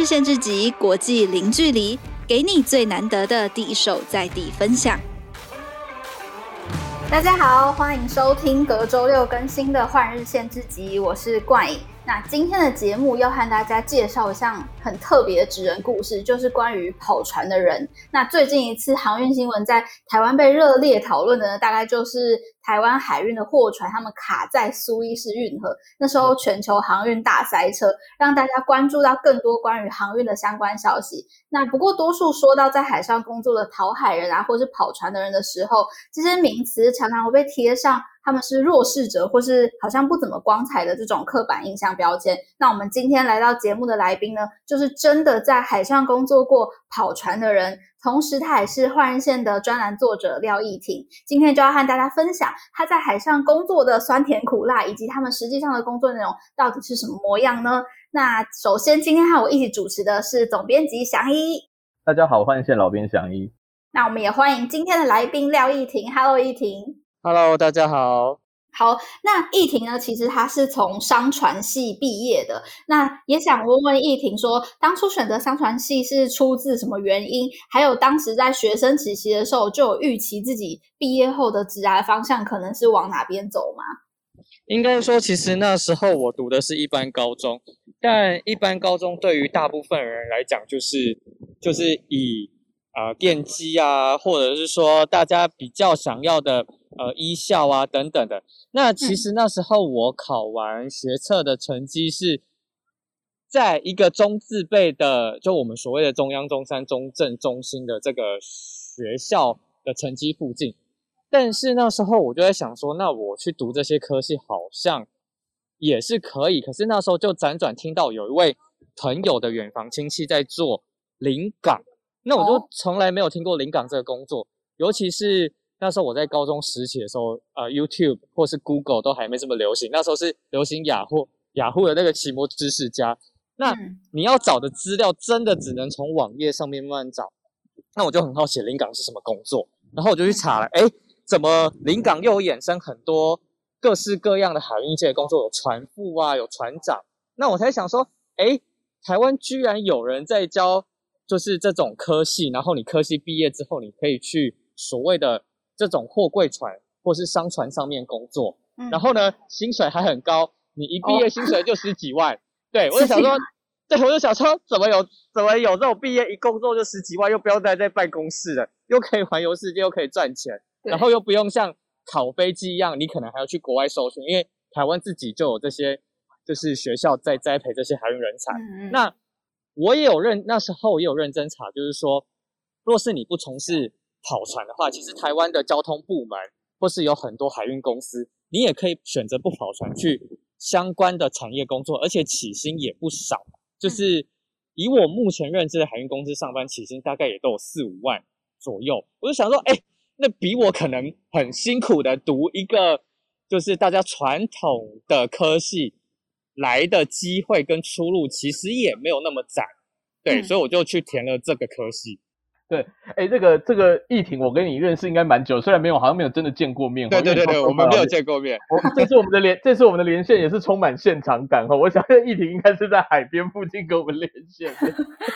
日限制级，国际零距离，给你最难得的第一手在地分享。大家好，欢迎收听隔周六更新的换日限制级，我是冠颖。那今天的节目要和大家介绍一项很特别的职人故事，就是关于跑船的人。那最近一次航运新闻在台湾被热烈讨论的呢，大概就是台湾海运的货船他们卡在苏伊士运河，那时候全球航运大塞车，让大家关注到更多关于航运的相关消息。那不过多数说到在海上工作的讨海人啊，或是跑船的人的时候，这些名词常常会被贴上。他们是弱势者，或是好像不怎么光彩的这种刻板印象标签。那我们今天来到节目的来宾呢，就是真的在海上工作过跑船的人，同时他也是换日线的专栏作者廖羿婷。今天就要和大家分享他在海上工作的酸甜苦辣，以及他们实际上的工作内容到底是什么模样呢？那首先今天和我一起主持的是总编辑翔一。大家好，换日线老编翔一。那我们也欢迎今天的来宾廖羿婷。Hello，羿婷。Hello，大家好。好，那易婷呢？其实他是从商船系毕业的。那也想问问易婷说，当初选择商船系是出自什么原因？还有当时在学生时期的时候，就有预期自己毕业后的职涯方向可能是往哪边走吗？应该说，其实那时候我读的是一般高中，但一般高中对于大部分人来讲，就是就是以啊、呃、电机啊，或者是说大家比较想要的。呃，医校啊，等等的。那其实那时候我考完学测的成绩是在一个中字辈的，就我们所谓的中央、中山、中正、中心的这个学校的成绩附近。但是那时候我就在想说，那我去读这些科系好像也是可以。可是那时候就辗转听到有一位朋友的远房亲戚在做临港，那我就从来没有听过临港这个工作，尤其是。那时候我在高中时期的时候，呃，YouTube 或是 Google 都还没这么流行。那时候是流行雅虎，雅虎的那个奇摩知识家。那你要找的资料真的只能从网页上面慢慢找。那我就很好奇临港是什么工作，然后我就去查了，哎，怎么临港又有衍生很多各式各样的海运界的工作，有船副啊，有船长。那我才想说，哎，台湾居然有人在教，就是这种科系，然后你科系毕业之后，你可以去所谓的。这种货柜船或是商船上面工作，嗯、然后呢，薪水还很高，你一毕业薪水就十几万。哦、对，我就想说，对，我就想说，怎么有怎么有这种毕业一工作就十几万，又不要待在办公室了，又可以环游世界，又可以赚钱，然后又不用像考飞机一样，你可能还要去国外受训，因为台湾自己就有这些，就是学校在栽培这些海运人才。嗯、那我也有认，那时候也有认真查，就是说，若是你不从事。跑船的话，其实台湾的交通部门或是有很多海运公司，你也可以选择不跑船去相关的产业工作，而且起薪也不少。就是以我目前认知的海运公司上班起薪大概也都有四五万左右。我就想说，哎，那比我可能很辛苦的读一个就是大家传统的科系来的机会跟出路，其实也没有那么窄。对，所以我就去填了这个科系。对，哎，这个这个易婷，我跟你认识应该蛮久，虽然没有，好像没有真的见过面。对对对对，我们没有见过面。我这次我们的连，这次我们的连线也是充满现场感哈。我想易婷应该是在海边附近跟我们连线。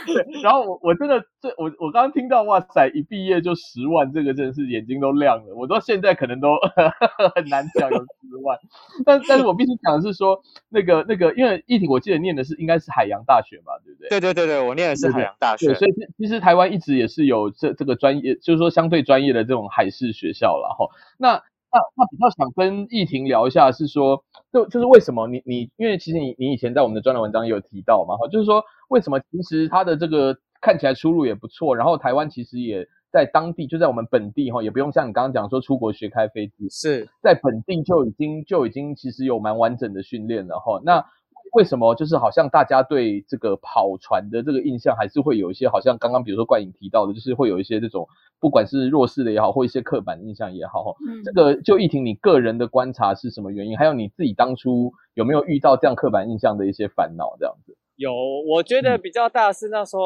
对，然后我我真的这我我刚刚听到哇塞，一毕业就十万，这个真的是眼睛都亮了。我到现在可能都 很难讲有十万，但但是我必须讲的是说，那个那个，因为易婷我记得念的是应该是海洋大学嘛，对不对？对对对对，我念的是海洋大学。对，所以其实台湾一直也是。有这这个专业，就是说相对专业的这种海事学校了哈。那那那比较想跟羿婷聊一下，是说就就是为什么你你，因为其实你你以前在我们的专栏文章也有提到嘛哈，就是说为什么其实它的这个看起来出路也不错，然后台湾其实也在当地就在我们本地哈，也不用像你刚刚讲说出国学开飞机，是在本地就已经就已经其实有蛮完整的训练了哈。那为什么就是好像大家对这个跑船的这个印象还是会有一些，好像刚刚比如说冠颖提到的，就是会有一些这种不管是弱势的也好，或一些刻板印象也好，嗯，这个就羿婷你个人的观察是什么原因？还有你自己当初有没有遇到这样刻板印象的一些烦恼？这样子？有，我觉得比较大是那时候，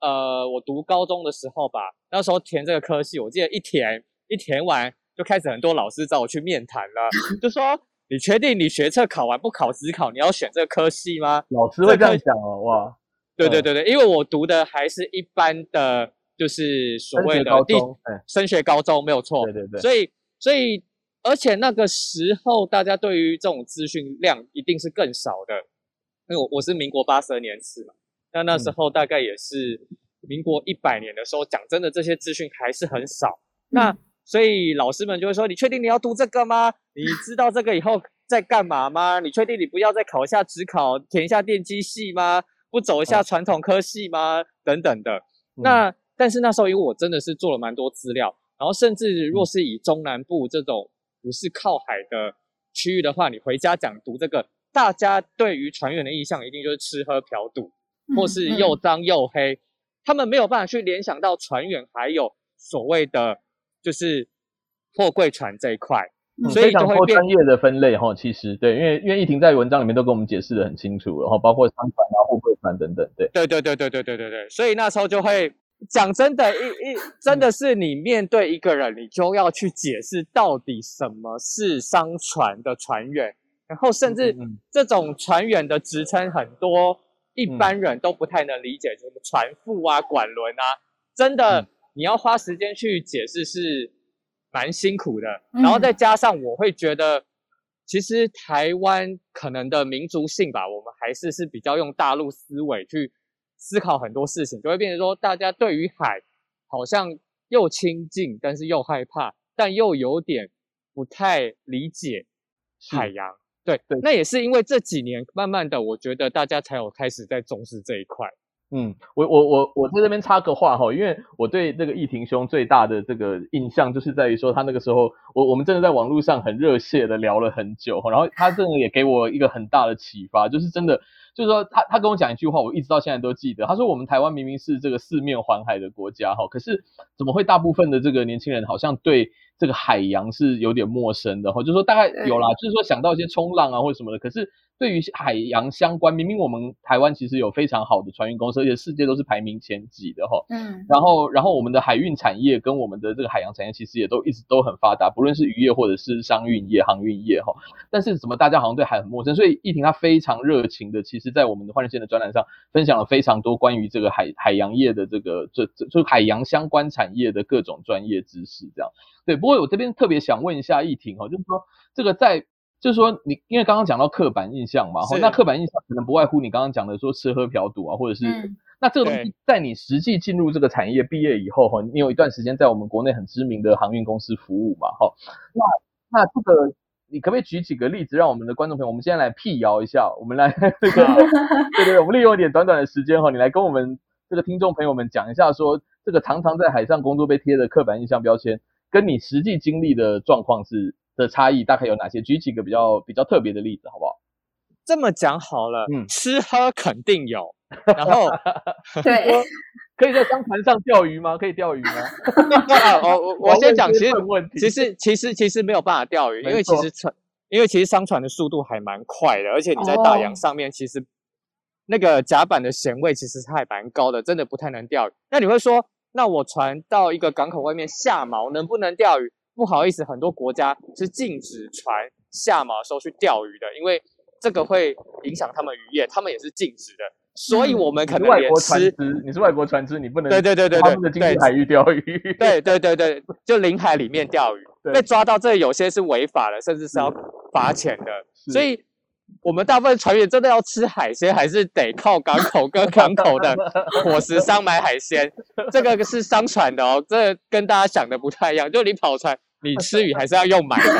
呃，我读高中的时候吧，那时候填这个科系，我记得一填一填完就开始很多老师找我去面谈了，就说。你确定你学测考完不考职考，你要选这个科系吗？老师会这样讲哦，哇！对对对对，因为我读的还是一般的，就是所谓的地升学高中，没有错。对对对。所以所以，而且那个时候大家对于这种资讯量一定是更少的，因为我我是民国八十二年次嘛，那那时候大概也是民国一百年的时候，讲真的，这些资讯还是很少。那所以老师们就会说：“你确定你要读这个吗？你知道这个以后在干嘛吗？你确定你不要再考一下职考，填一下电机系吗？”不走一下传统科系吗？等等的。那但是那时候，因为我真的是做了蛮多资料，然后甚至若是以中南部这种不是靠海的区域的话，你回家讲读这个，大家对于船员的印象一定就是吃喝嫖赌，或是又脏又黑，他们没有办法去联想到船员还有所谓的就是货柜船这一块。嗯、非常多专业的分类哈，其实对，因为因为奕霆在文章里面都跟我们解释的很清楚，然后包括商船啊、货柜船等等，对，对对对对对对对对，所以那时候就会讲真的，一一真的是你面对一个人，你就要去解释到底什么是商船的船员，然后甚至这种船员的职称很多一般人都不太能理解，什么船副啊、管轮啊，真的你要花时间去解释是。蛮辛苦的，然后再加上我会觉得，其实台湾可能的民族性吧，我们还是是比较用大陆思维去思考很多事情，就会变成说，大家对于海好像又亲近，但是又害怕，但又有点不太理解海洋。对对，那也是因为这几年慢慢的，我觉得大家才有开始在重视这一块。嗯，我我我我在这边插个话哈，因为我对那个易廷兄最大的这个印象就是在于说他那个时候，我我们真的在网络上很热血的聊了很久，然后他这个也给我一个很大的启发，就是真的就是说他他跟我讲一句话，我一直到现在都记得，他说我们台湾明明是这个四面环海的国家哈，可是怎么会大部分的这个年轻人好像对这个海洋是有点陌生的哈，就是说大概有啦，就是说想到一些冲浪啊或者什么的，可是。对于海洋相关，明明我们台湾其实有非常好的船运公司，而且世界都是排名前几的哈。嗯。然后，然后我们的海运产业跟我们的这个海洋产业其实也都一直都很发达，不论是渔业或者是商运业、航运业哈。但是怎么大家好像对海很陌生？所以奕霆他非常热情的，其实在我们的换日线的专栏上分享了非常多关于这个海海洋业的这个这这就海洋相关产业的各种专业知识这样。对，不过我这边特别想问一下易婷哈，就是说这个在。就是说，你因为刚刚讲到刻板印象嘛，哈，那刻板印象可能不外乎你刚刚讲的说吃喝嫖赌啊，或者是、嗯、那这个东西在你实际进入这个产业毕业以后，哈，你有一段时间在我们国内很知名的航运公司服务嘛，哈，那那这个你可不可以举几个例子，让我们的观众朋友，我们现在来辟谣一下，我们来 这个，对对，我们利用一点短短的时间哈，你来跟我们这个听众朋友们讲一下，说这个常常在海上工作被贴的刻板印象标签，跟你实际经历的状况是。的差异大概有哪些？举几个比较比较特别的例子，好不好？这么讲好了，嗯，吃喝肯定有，然后 对，可以在商船上钓鱼吗？可以钓鱼吗？我我我先讲，其实其实其实其实没有办法钓鱼，因为其实船，因为其实商船的速度还蛮快的，而且你在大洋上面，其实那个甲板的咸味其实它还蛮高的，真的不太能钓鱼。那你会说，那我船到一个港口外面下锚，能不能钓鱼？不好意思，很多国家是禁止船下锚的时候去钓鱼的，因为这个会影响他们渔业，他们也是禁止的。所以，我们可能也吃，你是外国船只，你不能对对对对对，他们的经济海域钓鱼，对对对对，就领海里面 钓鱼，被抓到这有些是违法的，甚至是要罚钱的。所以，我们大部分船员真的要吃海鲜，还是得靠港口跟港口的伙食 商买海鲜。这个是商船的哦，这個跟大家想的不太一样，就你跑船。你吃鱼还是要用买的，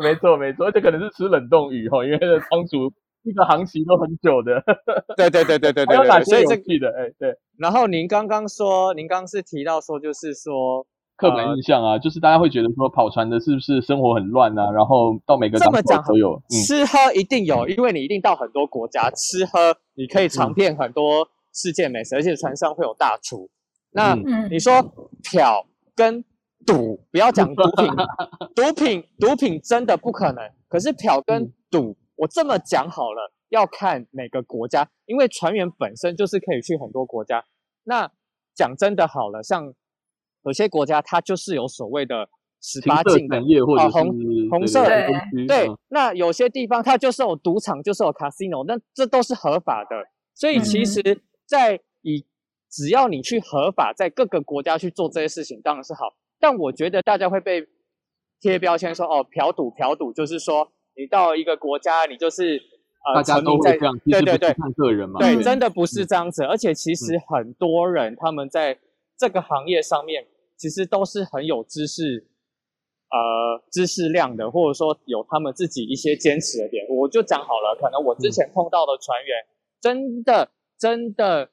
没错没错，这可能是吃冷冻鱼哈，因为这仓储一个航期都很久的。对对对对对对对，所以这个的哎对。然后您刚刚说，您刚刚是提到说，就是说刻板印象啊，呃、就是大家会觉得说跑船的是不是生活很乱啊？然后到每个港口都有、嗯、吃喝一定有，因为你一定到很多国家吃喝，你可以尝遍很多世界美食，而且船上会有大厨。那你说漂跟赌不要讲毒品，毒品毒品真的不可能。可是漂跟赌，嗯、我这么讲好了，要看每个国家，因为船员本身就是可以去很多国家。那讲真的好了，像有些国家它就是有所谓的十八禁的业或者红红色的对，对，对。那有些地方它就是有赌场，就是有 casino，那这都是合法的。所以其实，在以只要你去合法，在各个国家去做这些事情，当然是好。但我觉得大家会被贴标签说，哦，嫖赌嫖赌，就是说你到一个国家，你就是呃，大家都会这样，对对对，看个人嘛，对，真的不是这样子。而且其实很多人他们在这个行业上面，其实都是很有知识，呃，知识量的，或者说有他们自己一些坚持的点。我就讲好了，可能我之前碰到的船员，真的真的。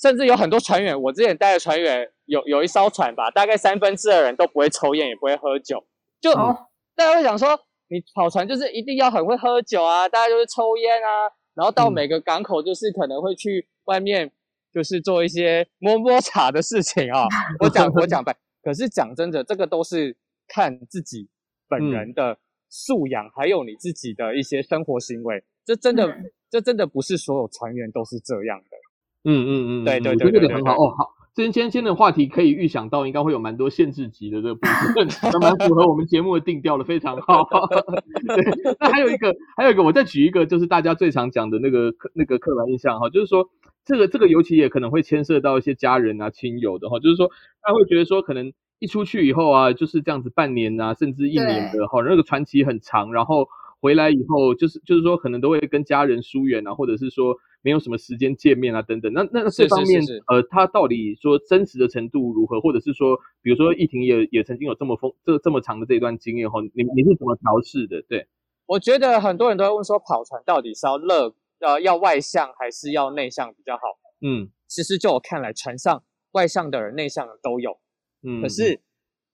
甚至有很多船员，我之前带的船员有有一艘船吧，大概三分之二的人都不会抽烟，也不会喝酒。就、嗯、大家会想说，你跑船就是一定要很会喝酒啊，大家就是抽烟啊，然后到每个港口就是可能会去外面就是做一些摸摸茶的事情啊。我讲我讲白，可是讲真的，这个都是看自己本人的素养，还有你自己的一些生活行为。这真的，这真的不是所有船员都是这样的。嗯嗯嗯，对对对，我觉得这个很好哦。好，今天今天的话题可以预想到，应该会有蛮多限制级的这个部分，蛮符合我们节目的定调的，非常好。对，那还有一个，还有一个，我再举一个，就是大家最常讲的那个那个刻板印象哈，就是说这个这个尤其也可能会牵涉到一些家人啊、亲友的哈，就是说他会觉得说，可能一出去以后啊，就是这样子半年啊，甚至一年的哈，那个传奇很长，然后回来以后，就是就是说可能都会跟家人疏远啊，或者是说。没有什么时间见面啊，等等。那那这方面，呃，他到底说真实的程度如何，或者是说，比如说，奕霆也也曾经有这么丰这这么长的这一段经验哈，你你是怎么调试的？对，我觉得很多人都会问说，跑船到底是要乐呃要外向还是要内向比较好？嗯，其实就我看来，船上外向的人、内向的都有。嗯，可是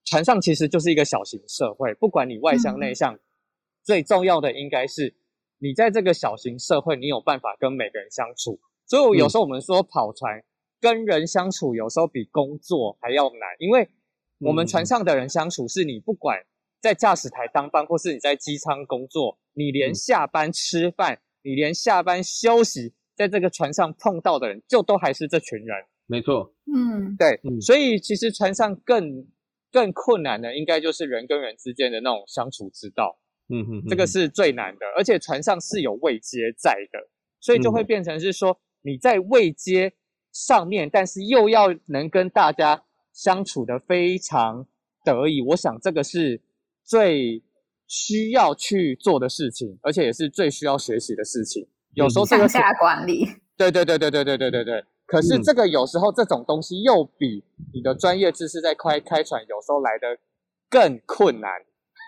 船上其实就是一个小型社会，不管你外向内向，嗯、最重要的应该是。你在这个小型社会，你有办法跟每个人相处，所以有时候我们说跑船跟人相处，有时候比工作还要难，因为我们船上的人相处，是你不管在驾驶台当班，或是你在机舱工作，你连下班吃饭，你连下班休息，在这个船上碰到的人，就都还是这群人。没错，嗯，对，所以其实船上更更困难的，应该就是人跟人之间的那种相处之道。嗯哼，这个是最难的，而且船上是有位阶在的，所以就会变成是说你在位阶上面，但是又要能跟大家相处的非常得意。我想这个是最需要去做的事情，而且也是最需要学习的事情。有时候这个向下管理，对对对对对对对对对。可是这个有时候这种东西又比你的专业知识在开开船有时候来的更困难。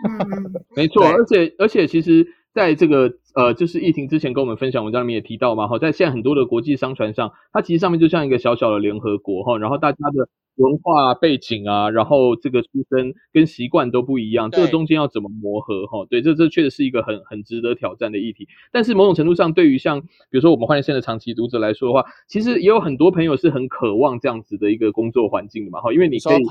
嗯，没错，而且而且，其实在这个呃，就是疫情之前跟我们分享文章里面也提到嘛，哈，在现在很多的国际商船上，它其实上面就像一个小小的联合国哈，然后大家的文化背景啊，然后这个出身跟习惯都不一样，这个中间要怎么磨合哈？对，这这确实是一个很很值得挑战的议题。但是某种程度上，对于像比如说我们换日线的长期读者来说的话，其实也有很多朋友是很渴望这样子的一个工作环境的嘛，哈，因为你可以。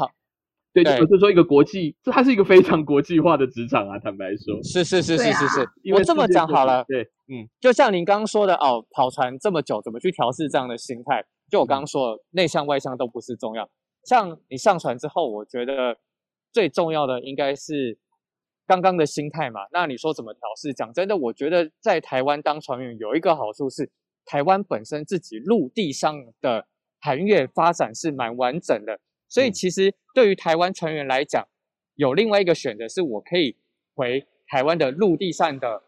对，就是说一个国际，这它是一个非常国际化的职场啊。坦白说，是是是是是是。我这么讲好了，对，嗯，就像您刚刚说的哦，跑船这么久，怎么去调试这样的心态？就我刚刚说的，内向外向都不是重要。像你上船之后，我觉得最重要的应该是刚刚的心态嘛。那你说怎么调试？讲真的，我觉得在台湾当船员有一个好处是，台湾本身自己陆地上的航运业发展是蛮完整的。所以其实对于台湾船员来讲，有另外一个选择，是我可以回台湾的陆地上的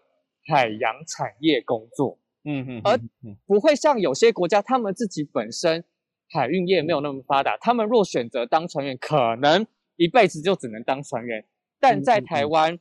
海洋产业工作，嗯嗯，而不会像有些国家，他们自己本身海运业没有那么发达，他们若选择当船员，可能一辈子就只能当船员。但在台湾，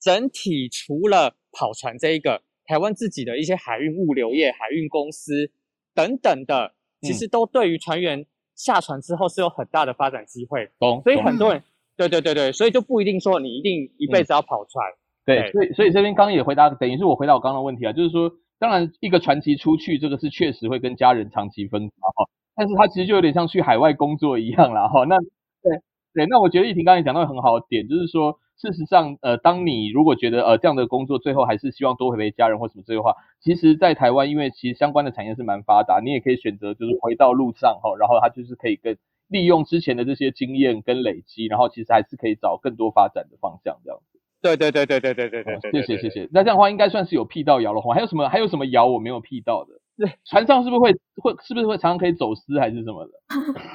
整体除了跑船这一个，台湾自己的一些海运物流业、海运公司等等的，其实都对于船员。下船之后是有很大的发展机会，懂，所以很多人，对对对对，所以就不一定说你一定一辈子要跑船，嗯、对，所以所以这边刚刚也回答，等于是我回答我刚刚的问题啊，就是说，当然一个传奇出去，这个是确实会跟家人长期分开哈，但是他其实就有点像去海外工作一样啦哈，那对对，那我觉得玉婷刚才讲到很好的点，就是说。事实上，呃，当你如果觉得呃这样的工作最后还是希望多回陪家人或什么这些话，其实，在台湾，因为其实相关的产业是蛮发达，你也可以选择就是回到路上哈，然后他就是可以跟利用之前的这些经验跟累积，然后其实还是可以找更多发展的方向这样子。对对对对对对对对，谢谢谢谢。那这样的话，应该算是有辟到谣了哈。还有什么还有什么谣我没有辟到的？对，船上是不是会会是不是会常常可以走私还是什么的？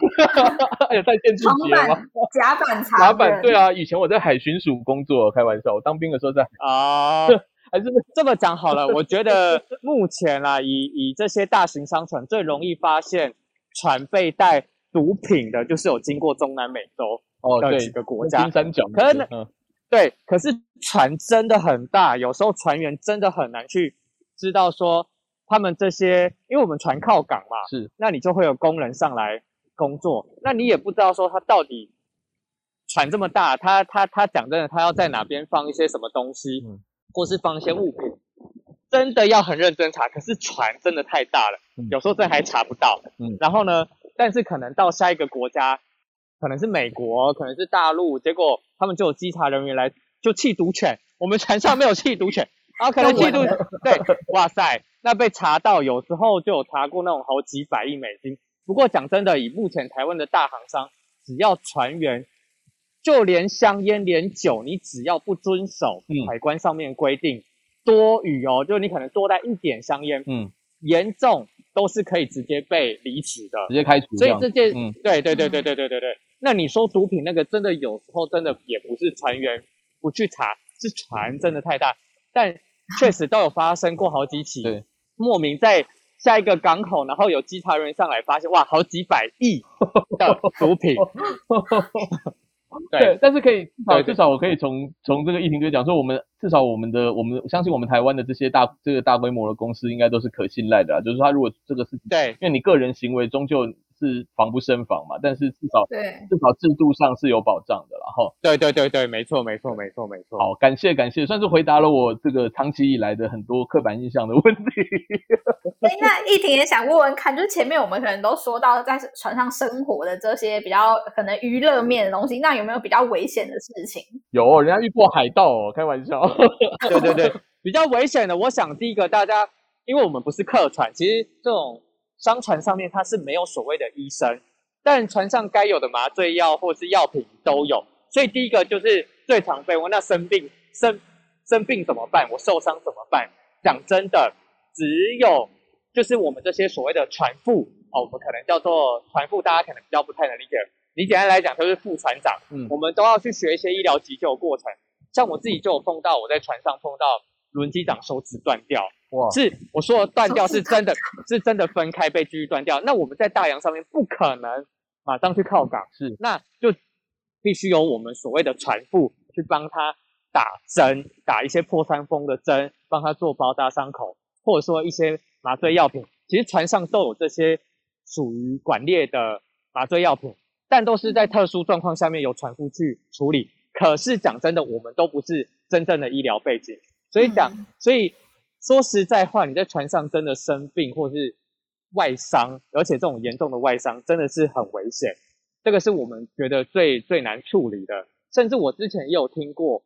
有在限制节吗？甲板查甲板对啊，以前我在海巡署工作，开玩笑，我当兵的时候在啊，还是这么讲好了。我觉得目前啊，以以这些大型商船最容易发现船被带毒品的，就是有经过中南美洲的几个国家，金三角可能、嗯、对，可是船真的很大，有时候船员真的很难去知道说。他们这些，因为我们船靠港嘛，是，那你就会有工人上来工作，那你也不知道说他到底船这么大，他他他讲真的，他要在哪边放一些什么东西，嗯，或是放一些物品，真的要很认真查。可是船真的太大了，嗯，有时候这还查不到，嗯，然后呢，但是可能到下一个国家，可能是美国，可能是大陆，结果他们就有稽查人员来就弃毒犬，我们船上没有弃毒犬。啊，可能嫉妒，对，哇塞，那被查到，有时候就有查过那种好几百亿美金。不过讲真的，以目前台湾的大航商，只要船员，就连香烟、连酒，你只要不遵守海关上面规定，嗯、多余哦，就你可能多带一点香烟，嗯，严重都是可以直接被离职的，直接开除。所以这件，嗯，对对对对对对对对。那你说毒品那个，真的有时候真的也不是船员不去查，是船真的太大。但确实都有发生过好几起，对，莫名在下一个港口，然后有稽查人员上来发现，哇，好几百亿的毒品。对，对，但是可以至少至少我可以从从这个议题就讲说，我们至少我们的我们相信我们台湾的这些大这个大规模的公司应该都是可信赖的啊，就是说他如果这个事情，对，因为你个人行为终究。是防不胜防嘛，但是至少对至少制度上是有保障的，然后对对对对，没错没错没错没错。好，感谢感谢，算是回答了我这个长期以来的很多刻板印象的问题。哎，那一婷也想问问看，就是前面我们可能都说到在船上生活的这些比较可能娱乐面的东西，那有没有比较危险的事情？有，人家遇过海盗哦，开玩笑。对对对，比较危险的，我想第一个大家，因为我们不是客船，其实这种。商船上面它是没有所谓的医生，但船上该有的麻醉药或是药品都有。所以第一个就是最常被问，那生病生生病怎么办？我受伤怎么办？讲真的，只有就是我们这些所谓的船副哦，我们可能叫做船副，大家可能比较不太能理解。你简单来讲，就是副船长。嗯，我们都要去学一些医疗急救过程。像我自己就有碰到，我在船上碰到轮机长手指断掉。哇是我说的断掉是真的，是真的分开被继续断掉。那我们在大洋上面不可能马上去靠港，是那就必须由我们所谓的船副去帮他打针，打一些破伤风的针，帮他做包扎伤口，或者说一些麻醉药品。其实船上都有这些属于管列的麻醉药品，但都是在特殊状况下面由船夫去处理。可是讲真的，我们都不是真正的医疗背景，所以讲，所以。说实在话，你在船上真的生病或是外伤，而且这种严重的外伤真的是很危险。这个是我们觉得最最难处理的。甚至我之前也有听过，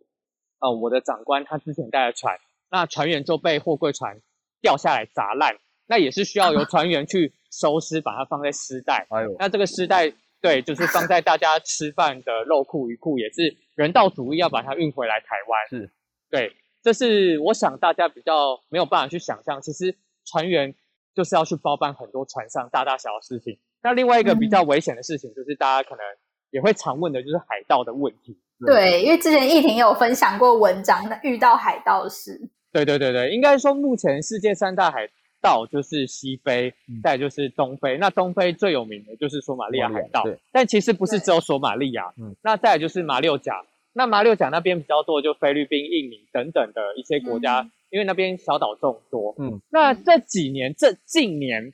呃，我的长官他之前带的船，那船员就被货柜船掉下来砸烂，那也是需要由船员去收尸，把它放在尸袋。哎呦，那这个尸袋对，就是放在大家吃饭的肉库、鱼库，也是人道主义要把它运回来台湾。是，对。这是我想大家比较没有办法去想象，其实船员就是要去包办很多船上大大小小的事情。那另外一个比较危险的事情，就是大家可能也会常问的，就是海盗的问题。对，因为之前易婷有分享过文章，遇到海盗时。对对对对，应该说目前世界三大海盗就是西非，嗯、再就是东非。那东非最有名的就是索马利亚海盗，但其实不是只有索马利亚。嗯，那再来就是马六甲。那马六甲那边比较多，就菲律宾、印尼等等的一些国家，嗯、因为那边小岛众多。嗯，那这几年，这近年，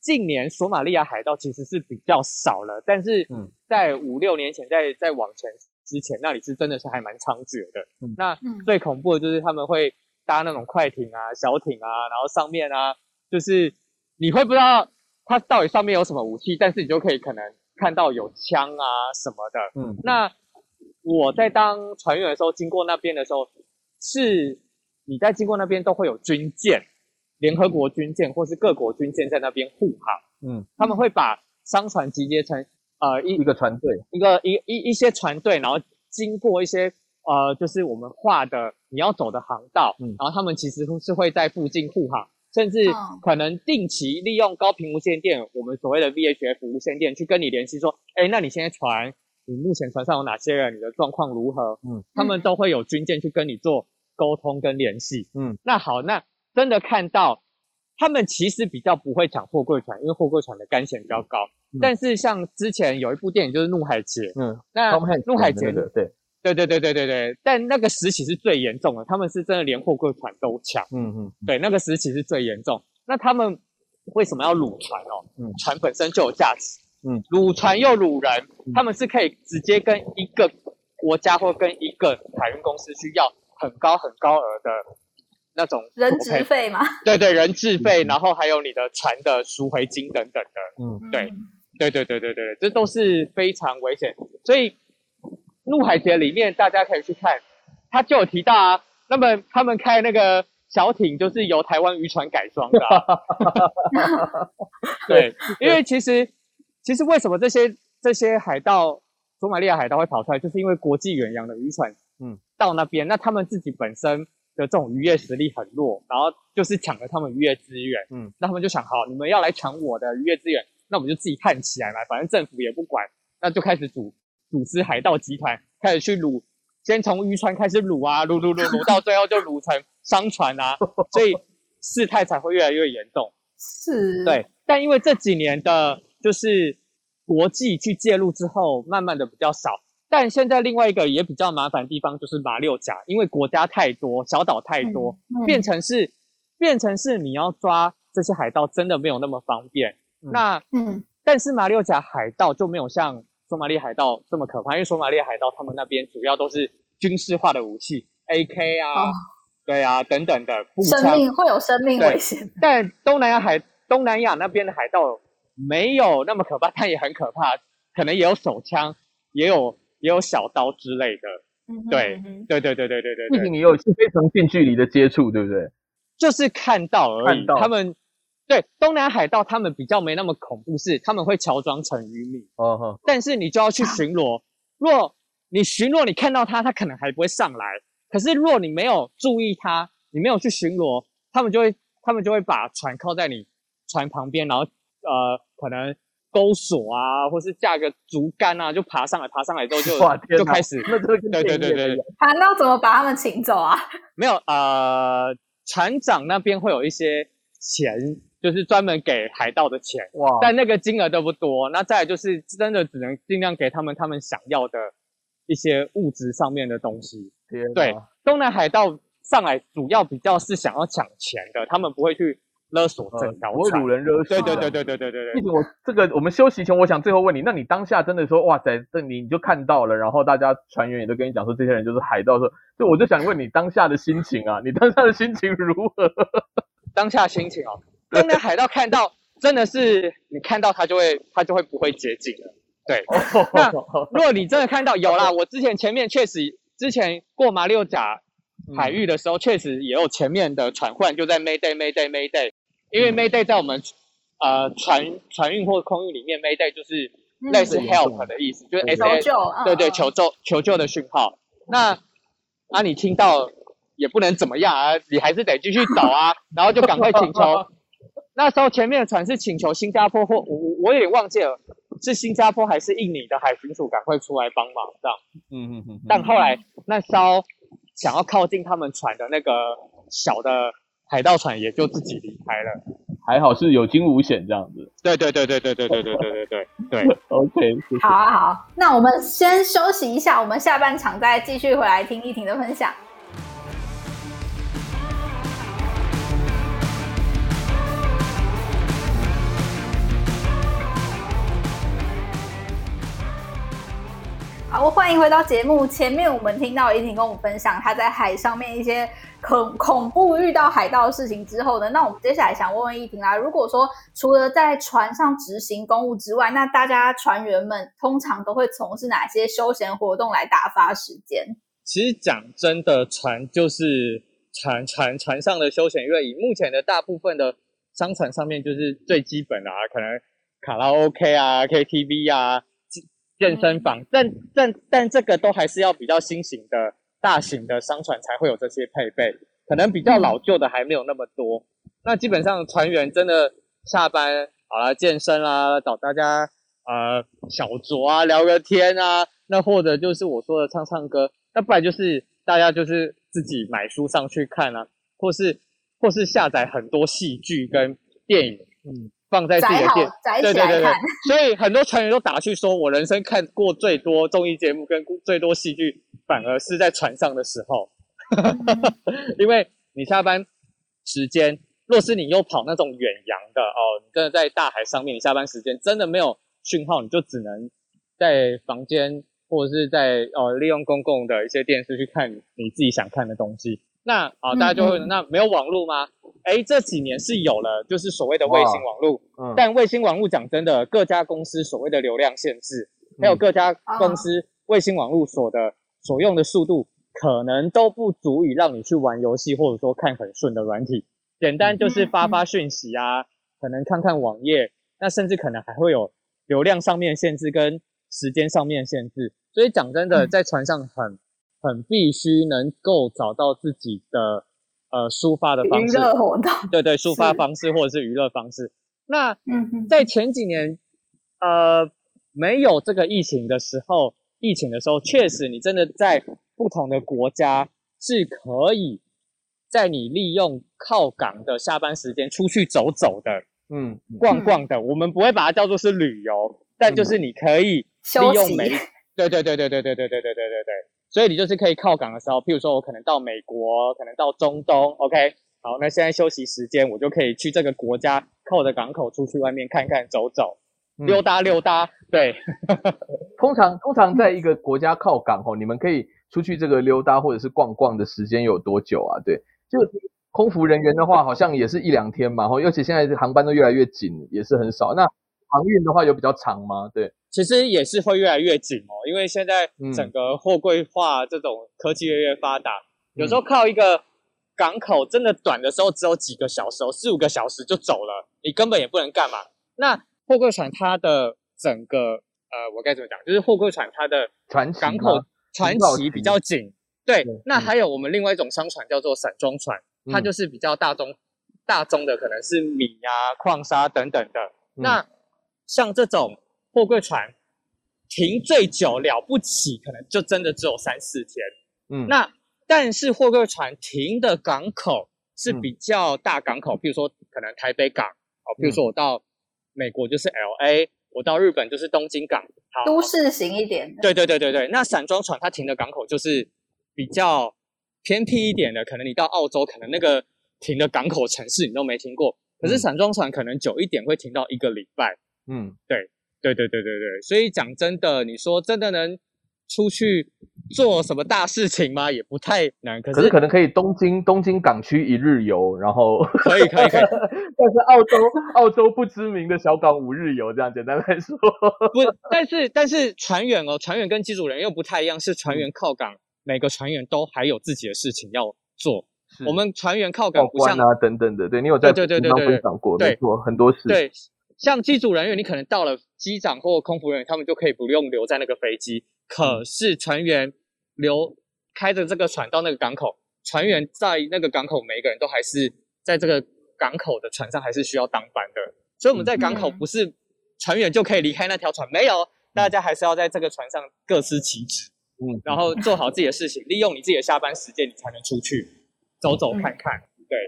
近年索马利亚海盗其实是比较少了，但是在五六年前，在在往前之前，那里是真的是还蛮猖獗的。嗯，那最恐怖的就是他们会搭那种快艇啊、小艇啊，然后上面啊，就是你会不知道它到底上面有什么武器，但是你就可以可能看到有枪啊什么的。嗯，那。我在当船员的时候，经过那边的时候，是你在经过那边都会有军舰，联合国军舰或是各国军舰在那边护航。嗯，他们会把商船集结成呃一一个船队，一个一一一些船队，然后经过一些呃就是我们画的你要走的航道，嗯，然后他们其实是会在附近护航，甚至可能定期利用高频无线电，我们所谓的 VHF 无线电去跟你联系，说，哎，那你现在船，你目前船上有哪些人？你的状况如何？嗯，他们都会有军舰去跟你做沟通跟联系。嗯，那好，那真的看到他们其实比较不会抢货柜船，因为货柜船的干险比较高。嗯、但是像之前有一部电影就是《怒海劫》，嗯，那《怒海劫》的对。对对对对对对，但那个时期是最严重的，他们是真的连货柜船都抢。嗯嗯，对，那个时期是最严重。那他们为什么要掳船哦？嗯，船本身就有价值。嗯，掳船又掳人，他们是可以直接跟一个国家或跟一个海运公司去要很高很高额的那种人质费嘛？对对，人质费，然后还有你的船的赎回金等等的。嗯，对，对对对对对对，这都是非常危险，所以。怒海劫里面，大家可以去看，他就有提到啊。那么他们开那个小艇，就是由台湾渔船改装的、啊。对，因为其实其实为什么这些这些海盗，索马利亚海盗会跑出来，就是因为国际远洋的渔船，嗯，到那边，那他们自己本身的这种渔业实力很弱，然后就是抢了他们渔业资源，嗯，那他们就想，好，你们要来抢我的渔业资源，那我们就自己看起来嘛，反正政府也不管，那就开始组。组织海盗集团开始去掳，先从渔船开始掳啊，掳掳掳掳 到最后就掳成 商船啊，所以事态才会越来越严重。是，对。但因为这几年的，就是国际去介入之后，慢慢的比较少。但现在另外一个也比较麻烦的地方就是马六甲，因为国家太多，小岛太多，嗯嗯、变成是变成是你要抓这些海盗真的没有那么方便。嗯、那嗯，但是马六甲海盗就没有像。索马里海盗这么可怕，因为索马里海盗他们那边主要都是军事化的武器，AK 啊，哦、对啊，等等的生命会有生命危险。但东南亚海东南亚那边的海盗没有那么可怕，但也很可怕。可能也有手枪，也有也有小刀之类的。对对对对对对对对，你有是非常近距离的接触，对不对？就是看到而已。他们对东南海盗，他们比较没那么恐怖，是他们会乔装成渔民。哦哦，但是你就要去巡逻。若你巡逻，你看到他，他可能还不会上来。可是若你没有注意他，你没有去巡逻，他们就会他们就会把船靠在你船旁边，然后。呃，可能钩索啊，或是架个竹竿啊，就爬上来，爬上来之后就就开始。那对对对对。他那怎么把他们请走啊？没有，呃，船长那边会有一些钱。就是专门给海盗的钱，哇！但那个金额都不多。那再来就是真的只能尽量给他们他们想要的一些物质上面的东西。对，东南海盗上来主要比较是想要抢钱的，他们不会去勒索整条船，掳人勒索对对对对对对对对。我这个我们休息前，我想最后问你，那你当下真的说哇塞，这你你就看到了，然后大家船员也都跟你讲说这些人就是海盗，说，就我就想问你当下的心情啊，你当下的心情如何？当下心情哦。当那海盗看到真的是你看到他就会他就会不会接近了，对。那 如果你真的看到有啦，我之前前面确实之前过马六甲海域的时候，确实也有前面的船患就在 Mayday Mayday Mayday，因为 Mayday 在我们呃船船运或空运里面 Mayday 就是类似 help 的意思，就是 S A 对对求救求救的讯号。那啊你听到也不能怎么样啊，你还是得继续走啊，然后就赶快请求。那时候前面的船是请求新加坡或我我也忘记了是新加坡还是印尼的海巡署赶快出来帮忙这样。嗯嗯嗯。但后来那艘想要靠近他们船的那个小的海盗船也就自己离开了。还好是有惊无险这样子。对对对对对对对对对对对对。OK 谢谢。好啊好，那我们先休息一下，我们下半场再继续回来听一婷的分享。好，欢迎回到节目。前面我们听到一婷跟我们分享她在海上面一些恐恐怖遇到海盗的事情之后呢，那我们接下来想问问一婷啦，如果说除了在船上执行公务之外，那大家船员们通常都会从事哪些休闲活动来打发时间？其实讲真的，船就是船船船上的休闲，因为以目前的大部分的商船上面就是最基本的啊，可能卡拉 OK 啊、KTV 啊。健身房，但但但这个都还是要比较新型的大型的商船才会有这些配备，可能比较老旧的还没有那么多。那基本上船员真的下班好了，健身啦，找大家呃小酌啊，聊个天啊，那或者就是我说的唱唱歌，那不然就是大家就是自己买书上去看啊，或是或是下载很多戏剧跟电影，嗯。放在自己的店，对对对对，所以很多船员都打趣说，我人生看过最多综艺节目跟最多戏剧，反而是在船上的时候，因为你下班时间，若是你又跑那种远洋的哦，你真的在大海上面，你下班时间真的没有讯号，你就只能在房间或者是在哦利用公共的一些电视去看你自己想看的东西。那啊，大家就会，那没有网络吗？哎，这几年是有了，就是所谓的卫星网络。嗯。但卫星网络讲真的，各家公司所谓的流量限制，还有各家公司卫星网络所的所用的速度，可能都不足以让你去玩游戏，或者说看很顺的软体。简单就是发发讯息啊，可能看看网页，那甚至可能还会有流量上面限制跟时间上面限制。所以讲真的，在船上很。很必须能够找到自己的呃抒发的方式，娱乐活动，对对，抒发方式或者是娱乐方式。那嗯，在前几年呃没有这个疫情的时候，疫情的时候确实你真的在不同的国家是可以在你利用靠港的下班时间出去走走的，嗯，逛逛的。我们不会把它叫做是旅游，但就是你可以利用每，对对对对对对对对对对对对。所以你就是可以靠港的时候，譬如说我可能到美国，可能到中东，OK，好，那现在休息时间，我就可以去这个国家靠着港口出去外面看看、走走、溜达溜达。对，通常通常在一个国家靠港吼，你们可以出去这个溜达或者是逛逛的时间有多久啊？对，就空服人员的话，好像也是一两天嘛，吼，尤其现在航班都越来越紧，也是很少。那航运的话有比较长吗？对。其实也是会越来越紧哦，因为现在整个货柜化这种科技越来越发达，嗯、有时候靠一个港口真的短的时候只有几个小时，四五个小时就走了，你根本也不能干嘛。那货柜船它的整个呃，我该怎么讲？就是货柜船它的船港口船期比较紧。对，那还有我们另外一种商船叫做散装船，嗯、它就是比较大宗大宗的，可能是米呀、啊、矿砂等等的。嗯、那像这种。货柜船停最久了不起，可能就真的只有三四天。嗯，那但是货柜船停的港口是比较大港口，比、嗯、如说可能台北港哦，比如说我到美国就是 LA，、嗯、我到日本就是东京港，好，都市型一点。对对对对对，那散装船它停的港口就是比较偏僻一点的，可能你到澳洲，可能那个停的港口城市你都没听过，可是散装船可能久一点会停到一个礼拜。嗯，对。对对对对对，所以讲真的，你说真的能出去做什么大事情吗？也不太难。可是，可能可以东京东京港区一日游，然后可以可以可以。但是澳洲澳洲不知名的小港五日游，这样简单来说。不，但是但是船员哦，船员跟机组人又不太一样，是船员靠港，每个船员都还有自己的事情要做。我们船员靠港不像啊等等的，对你有在对对对对分享过，没错，很多事。对。像机组人员，你可能到了机长或空服人员，他们就可以不用留在那个飞机。可是船员留开着这个船到那个港口，船员在那个港口，每一个人都还是在这个港口的船上，还是需要当班的。所以我们在港口不是船员就可以离开那条船，没有，大家还是要在这个船上各司其职，嗯，然后做好自己的事情，利用你自己的下班时间，你才能出去走走看看。对，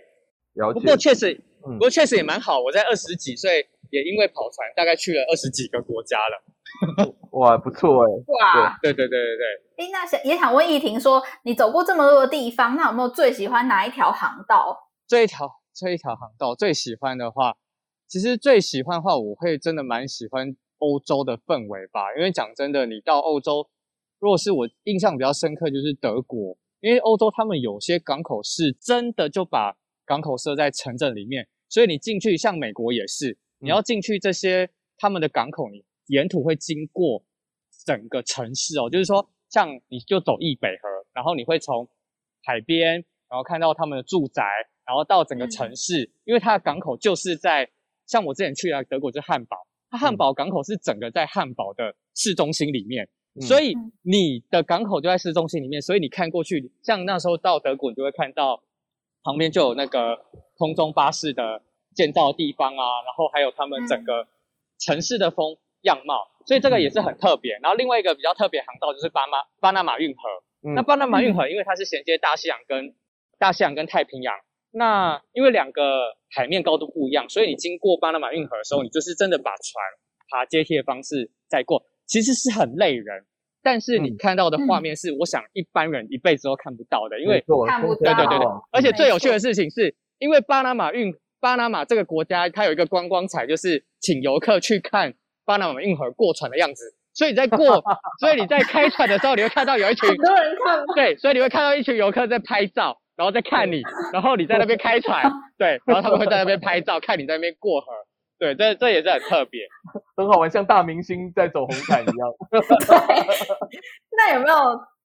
了解。不过确实，不过确实也蛮好。我在二十几岁。也因为跑船，大概去了二十几个国家了。哇，不错哎！哇，对对对对对。诶，那想也想问易婷说，你走过这么多的地方，那有没有最喜欢哪一条航道？这一条这一条航道最喜欢的话，其实最喜欢的话，我会真的蛮喜欢欧洲的氛围吧。因为讲真的，你到欧洲，如果是我印象比较深刻，就是德国，因为欧洲他们有些港口是真的就把港口设在城镇里面，所以你进去，像美国也是。你要进去这些他们的港口，你沿途会经过整个城市哦，就是说，像你就走易北河，然后你会从海边，然后看到他们的住宅，然后到整个城市，嗯、因为它的港口就是在，像我之前去了德国，就是汉堡，它汉堡港口是整个在汉堡的市中心里面，嗯、所以你的港口就在市中心里面，所以你看过去，像那时候到德国，你就会看到旁边就有那个空中巴士的建造的地方啊，然后还有他们整个城市的风样貌，所以这个也是很特别。然后另外一个比较特别航道就是巴马巴拿马运河。嗯、那巴拿马运河因为它是衔接大西洋跟大西洋跟太平洋，那因为两个海面高度不一样，所以你经过巴拿马运河的时候，你就是真的把船爬阶梯的方式再过，其实是很累人。但是你看到的画面是，我想一般人一辈子都看不到的，因为看不到。对对对对，而且最有趣的事情是，因为巴拿马运巴拿马这个国家，它有一个观光彩，就是请游客去看巴拿马运河过船的样子。所以你在过，所以你在开船的时候，你会看到有一群很多人看。对，所以你会看到一群游客在拍照，然后在看你，然后你在那边开船，对，然后他们会在那边拍照，看你在那边过河。对，这这也是很特别，很好玩，像大明星在走红毯一样。那有没有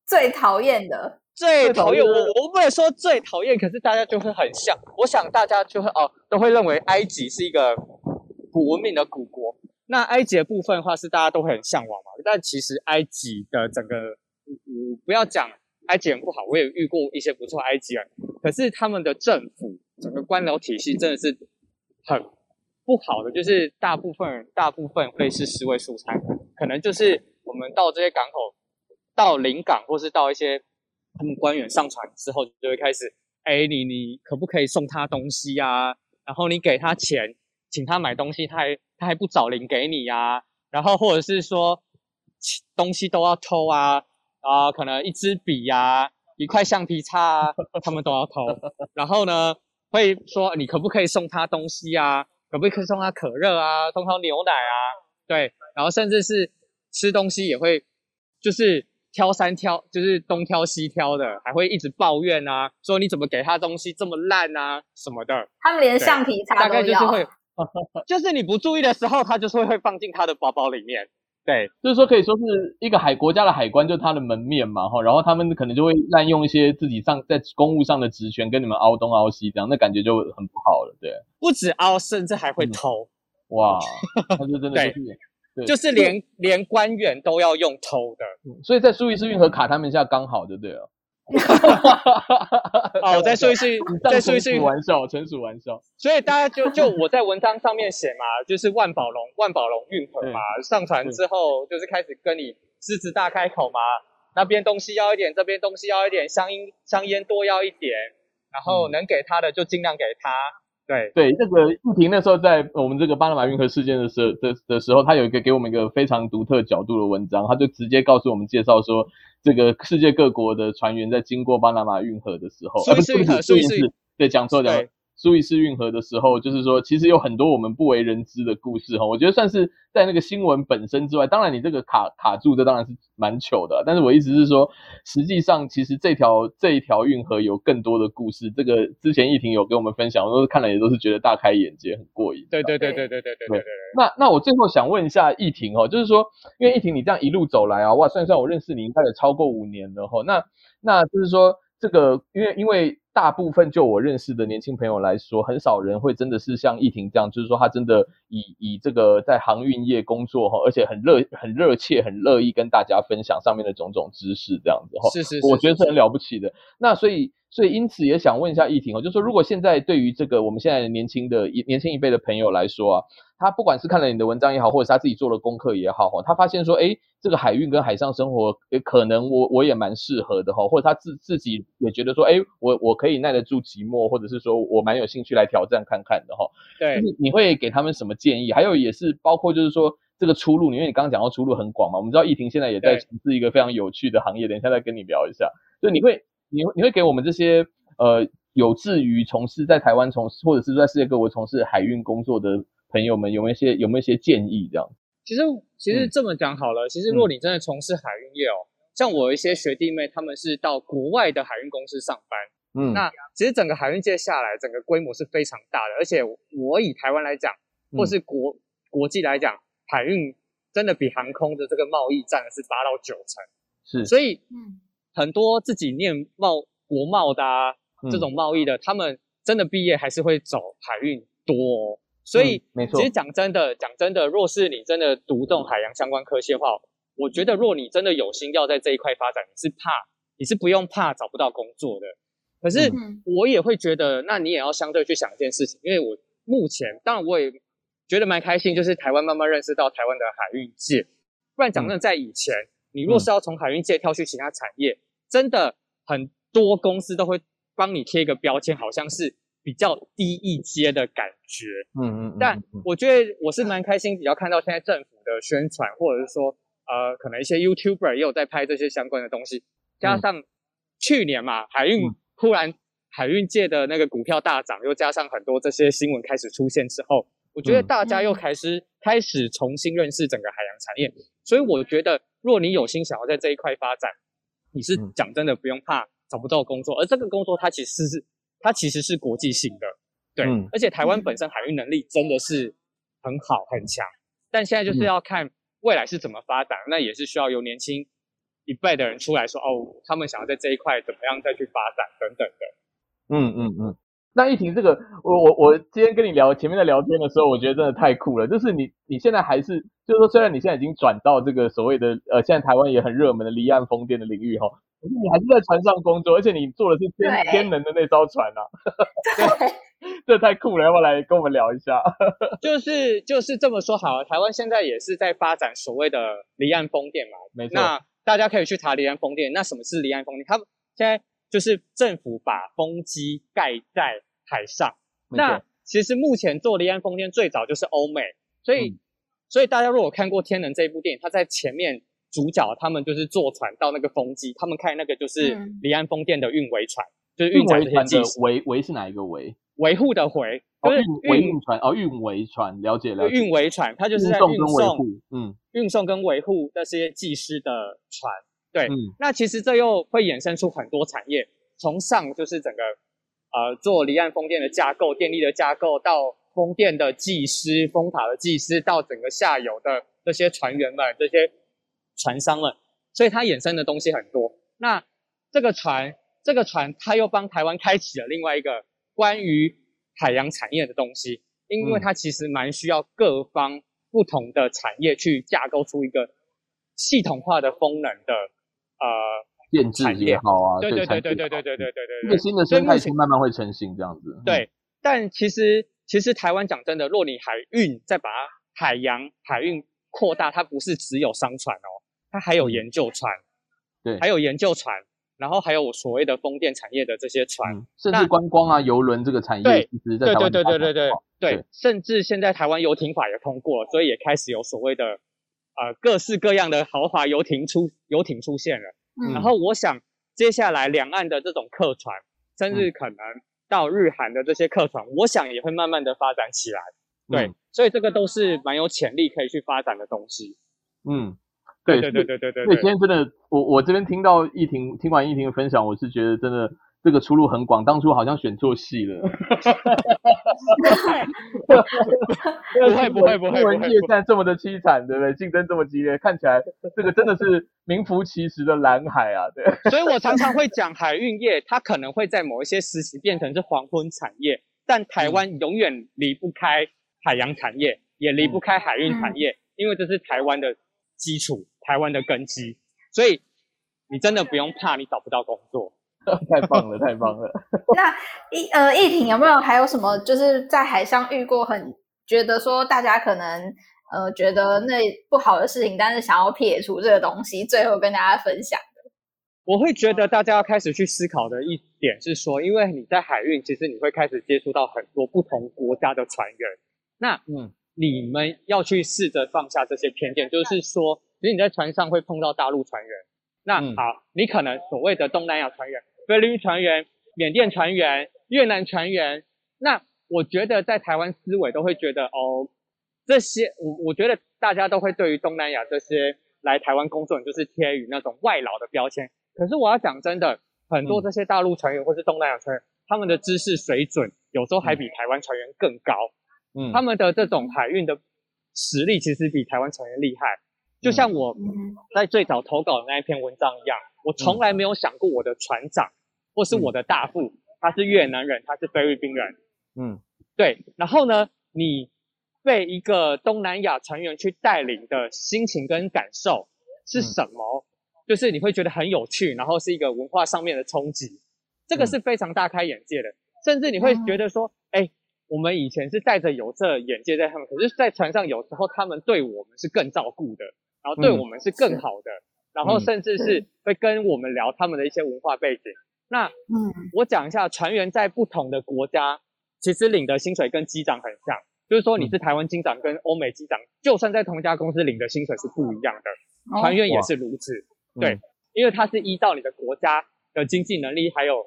最讨厌的？最讨厌我，我不能说最讨厌，可是大家就会很像。我想大家就会哦，都会认为埃及是一个古文明的古国。那埃及的部分的话，是大家都会很向往嘛。但其实埃及的整个，我不要讲埃及人不好，我也遇过一些不错埃及人，可是他们的政府整个官僚体系真的是很。不好的就是大部分人，大部分会是尸位素餐，可能就是我们到这些港口，到临港或是到一些他们官员上船之后，就会开始，哎，你你可不可以送他东西啊？然后你给他钱，请他买东西，他还他还不找零给你呀？然后或者是说，东西都要偷啊啊，可能一支笔呀，一块橡皮擦啊，他们都要偷。然后呢，会说你可不可以送他东西啊？可不可以送他可乐啊，送他牛奶啊？对，然后甚至是吃东西也会，就是挑三挑，就是东挑西挑的，还会一直抱怨啊，说你怎么给他东西这么烂啊什么的。他们连橡皮擦都。大概就是会，就是你不注意的时候，他就是会会放进他的包包里面。对，就是说可以说是一个海国家的海关，就是他的门面嘛，哈，然后他们可能就会滥用一些自己上在公务上的职权，跟你们凹东凹西这样，那感觉就很不好了，对。不止凹，甚至还会偷，嗯、哇，他就真的是就是连连官员都要用偷的，所以在苏伊士运河卡他们一下刚好就对了。哈哈哈哈哈！哦，在苏伊士，在苏伊士玩笑，纯属玩笑。所以大家就就我在文章上面写嘛，就是万宝龙万宝龙运河嘛，上船之后就是开始跟你狮子大开口嘛，那边东西要一点，这边东西要一点，香烟香烟多要一点，然后能给他的就尽量给他。对对，那个玉婷那时候在我们这个巴拿马运河事件的时候的的时候，他有一个给我们一个非常独特角度的文章，他就直接告诉我们介绍说。这个世界各国的船员在经过巴拿马运河的时候，苏伊士运河，苏伊士，对，讲错了。苏伊士运河的时候，就是说，其实有很多我们不为人知的故事哈。我觉得算是在那个新闻本身之外，当然你这个卡卡住，这当然是蛮糗的。但是我意思是说，实际上其实这条这一条运河有更多的故事。这个之前易婷有跟我们分享，我都是看了也都是觉得大开眼界，很过瘾。对对对对对对对对。那那我最后想问一下易婷哦，就是说，因为易婷你这样一路走来啊，哇，算算我认识你应该也超过五年了哈。那那就是说。这个，因为因为大部分就我认识的年轻朋友来说，很少人会真的是像易婷这样，就是说他真的以以这个在航运业工作哈，而且很热很热切很乐意跟大家分享上面的种种知识这样子哈，是是，是，我觉得是很了不起的。那所以所以因此也想问一下易婷哦，就是说如果现在对于这个我们现在年轻的一年轻一辈的朋友来说啊。他不管是看了你的文章也好，或者是他自己做了功课也好，哈，他发现说，哎，这个海运跟海上生活，也，可能我我也蛮适合的，哈，或者他自自己也觉得说，哎，我我可以耐得住寂寞，或者是说我蛮有兴趣来挑战看看的，哈。对，就是你会给他们什么建议？还有也是包括就是说这个出路，因为你刚刚讲到出路很广嘛，我们知道易婷现在也在从事一个非常有趣的行业，等一下再跟你聊一下。就你会，你你会给我们这些呃有志于从事在台湾从事，或者是在世界各国从事海运工作的。朋友们有没有一些有没有一些建议？这样，其实其实这么讲好了，嗯、其实如果你真的从事海运业哦，嗯、像我有一些学弟妹，他们是到国外的海运公司上班，嗯，那其实整个海运界下来，整个规模是非常大的，而且我以台湾来讲，或是国、嗯、国际来讲，海运真的比航空的这个贸易占的是八到九成，是，所以很多自己念贸国贸的啊，这种贸易的，嗯、他们真的毕业还是会走海运多哦。所以，嗯、没错。其实讲真的，讲真的，若是你真的读这种海洋相关科系的话，我觉得，若你真的有心要在这一块发展，你是怕，你是不用怕找不到工作的，可是我也会觉得，那你也要相对去想一件事情，因为我目前当然我也觉得蛮开心，就是台湾慢慢认识到台湾的海运界。不然讲真的，在以前，你若是要从海运界跳去其他产业，真的很多公司都会帮你贴一个标签，好像是比较低一阶的感觉。嗯嗯。但我觉得我是蛮开心，比较看到现在政府的宣传，或者是说，呃，可能一些 YouTuber 也有在拍这些相关的东西，加上去年嘛，海运突然海运界的那个股票大涨，又加上很多这些新闻开始出现之后，我觉得大家又开始开始重新认识整个海洋产业，所以我觉得，若你有心想要在这一块发展，你是讲真的不用怕找不到工作，而这个工作它其实是它其实是国际性的，对，而且台湾本身海运能力真的是很好很强。但现在就是要看未来是怎么发展，那也是需要由年轻一辈的人出来说哦，他们想要在这一块怎么样再去发展等等的。嗯嗯嗯。那一婷这个，我我我今天跟你聊前面的聊天的时候，我觉得真的太酷了。就是你你现在还是，就是说虽然你现在已经转到这个所谓的呃，现在台湾也很热门的离岸风电的领域哈，可是你还是在船上工作，而且你坐的是天天能的那艘船啊。对。这太酷了，要不要来跟我们聊一下？就是就是这么说好了，台湾现在也是在发展所谓的离岸风电嘛。没错。那大家可以去查离岸风电。那什么是离岸风电？它现在就是政府把风机盖在海上。那其实目前做离岸风电最早就是欧美，所以、嗯、所以大家如果看过《天能》这一部电影，他在前面主角他们就是坐船到那个风机，他们开那个就是离岸风电的运维船，就是运维船的维维是哪一个维？维护的维，就是运运船哦，运维船，了解了。运维船，它就是在运送，嗯，运送跟维护那些技师的船。对，嗯，那其实这又会衍生出很多产业，从上就是整个呃做离岸风电的架构、电力的架构，到风电的技师、风塔的技师，到整个下游的这些船员们、这些船商们，所以它衍生的东西很多。那这个船，这个船，它又帮台湾开启了另外一个。关于海洋产业的东西，因为它其实蛮需要各方不同的产业去架构出一个系统化的风能的呃电制也好啊，对对对对对对对对对对，一个新的生态系慢慢会成型这样子。对，但其实其实台湾讲真的，若你海运再把海洋海运扩大，它不是只有商船哦，它还有研究船，对，还有研究船。然后还有所谓的风电产业的这些船，嗯、甚至观光啊、游轮这个产业，对，其实在台湾对对对对对对对，对，甚至现在台湾游艇法也通过了，所以也开始有所谓的呃各式各样的豪华游艇出游艇出现了。嗯、然后我想接下来两岸的这种客船，甚至可能到日韩的这些客船，嗯、我想也会慢慢的发展起来。对，嗯、所以这个都是蛮有潜力可以去发展的东西。嗯。对对对对对对，所以今天真的，我我这边听到一婷，听完一婷的分享，我是觉得真的这个出路很广，当初好像选错戏了。不会不会不会，新闻业现在这么的凄惨，对不对？竞争这么激烈，看起来这个真的是名副其实的蓝海啊，对。所以我常常会讲海运业，它可能会在某一些时期变成是黄昏产业，但台湾永远离不开海洋产业，也离不开海运产业，因为这是台湾的基础。台湾的根基，所以你真的不用怕，你找不到工作。太棒了，太棒了。那一呃，一婷有没有还有什么，就是在海上遇过很觉得说大家可能呃觉得那不好的事情，但是想要撇除这个东西，最后跟大家分享的？我会觉得大家要开始去思考的一点是说，因为你在海运，其实你会开始接触到很多不同国家的船员，那嗯，你们要去试着放下这些偏见，就是说。其实你在船上会碰到大陆船员，那好，你可能所谓的东南亚船员、菲律宾船员、缅甸船员、越南船员，那我觉得在台湾思维都会觉得哦，这些我我觉得大家都会对于东南亚这些来台湾工作人就是贴于那种外劳的标签。可是我要讲真的，很多这些大陆船员或是东南亚船员，他们的知识水准有时候还比台湾船员更高，嗯，他们的这种海运的实力其实比台湾船员厉害。就像我在最早投稿的那一篇文章一样，我从来没有想过我的船长或是我的大副，他是越南人，他是菲律宾人。嗯，对。然后呢，你被一个东南亚船员去带领的心情跟感受是什么？就是你会觉得很有趣，然后是一个文化上面的冲击。这个是非常大开眼界的，甚至你会觉得说，哎，我们以前是戴着有色眼界在他们，可是，在船上有时候他们对我们是更照顾的，然后对我们是更好的，然后甚至是会跟我们聊他们的一些文化背景。那，嗯，我讲一下，船员在不同的国家，其实领的薪水跟机长很像，就是说你是台湾机长跟欧美机长，就算在同一家公司领的薪水是不一样的，船员也是如此，对，因为它是依照你的国家的经济能力还有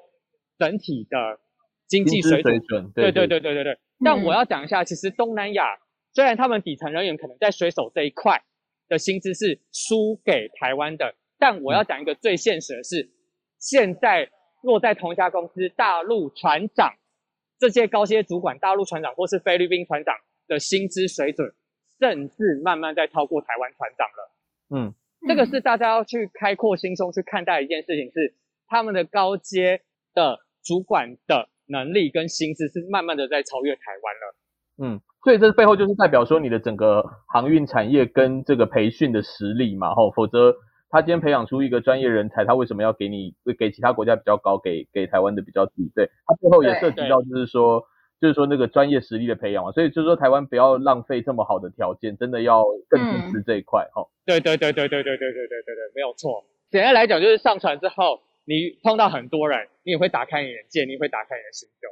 整体的经济水准，对对对。对对对。但我要讲一下，其实东南亚虽然他们底层人员可能在水手这一块的薪资是输给台湾的，但我要讲一个最现实的是，现在。落在同一家公司，大陆船长这些高阶主管，大陆船长或是菲律宾船长的薪资水准，甚至慢慢在超过台湾船长了。嗯，这个是大家要去开阔心胸去看待一件事情，是他们的高阶的主管的能力跟薪资是慢慢的在超越台湾了。嗯，所以这背后就是代表说你的整个航运产业跟这个培训的实力嘛，吼，否则。他今天培养出一个专业人才，他为什么要给你给其他国家比较高，给给台湾的比较低？对，他背后也涉及到就是说，就是说那个专业实力的培养嘛。所以就是说，台湾不要浪费这么好的条件，真的要更重视这一块哈。对对对对对对对对对对对，没有错。简单来讲，就是上船之后，你碰到很多人，你也会打开你眼界，你会打开你的心胸。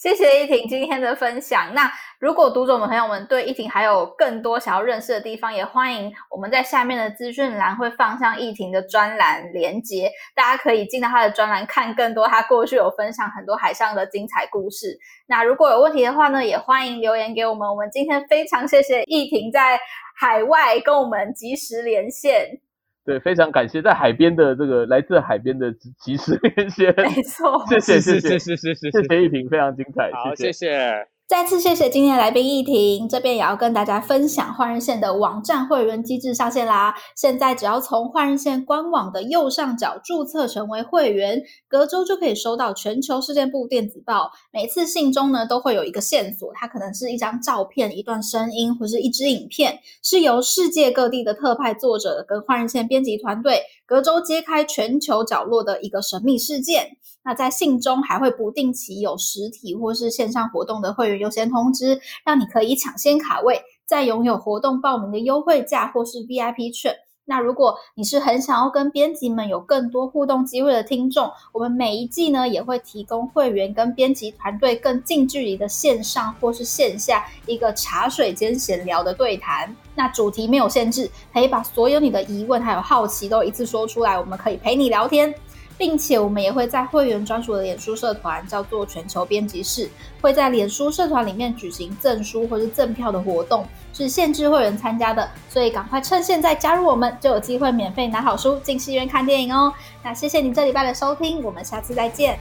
谢谢依婷今天的分享。那如果读者们朋友们对依婷还有更多想要认识的地方，也欢迎我们在下面的资讯栏会放上依婷的专栏连接，大家可以进到她的专栏看更多。她过去有分享很多海上的精彩故事。那如果有问题的话呢，也欢迎留言给我们。我们今天非常谢谢依婷在海外跟我们及时连线。对，非常感谢在海边的这个来自海边的及时连线，没错，谢谢谢谢。谢谢谢谢依婷，非常精彩，好，谢谢。再次谢谢今天的来宾依婷，这边也要跟大家分享换日线的网站会员机制上线啦！现在只要从换日线官网的右上角注册成为会员，隔周就可以收到全球事件部电子报。每次信中呢都会有一个线索，它可能是一张照片、一段声音或是一支影片，是由世界各地的特派作者跟换日线编辑团队隔周揭开全球角落的一个神秘事件。那在信中还会不定期有实体或是线上活动的会员优先通知，让你可以抢先卡位，再拥有活动报名的优惠价或是 VIP 券。那如果你是很想要跟编辑们有更多互动机会的听众，我们每一季呢也会提供会员跟编辑团队更近距离的线上或是线下一个茶水间闲聊的对谈。那主题没有限制，可以把所有你的疑问还有好奇都一次说出来，我们可以陪你聊天。并且我们也会在会员专属的脸书社团，叫做全球编辑室，会在脸书社团里面举行赠书或是赠票的活动，是限制会员参加的，所以赶快趁现在加入我们，就有机会免费拿好书进戏院看电影哦。那谢谢你这礼拜的收听，我们下次再见。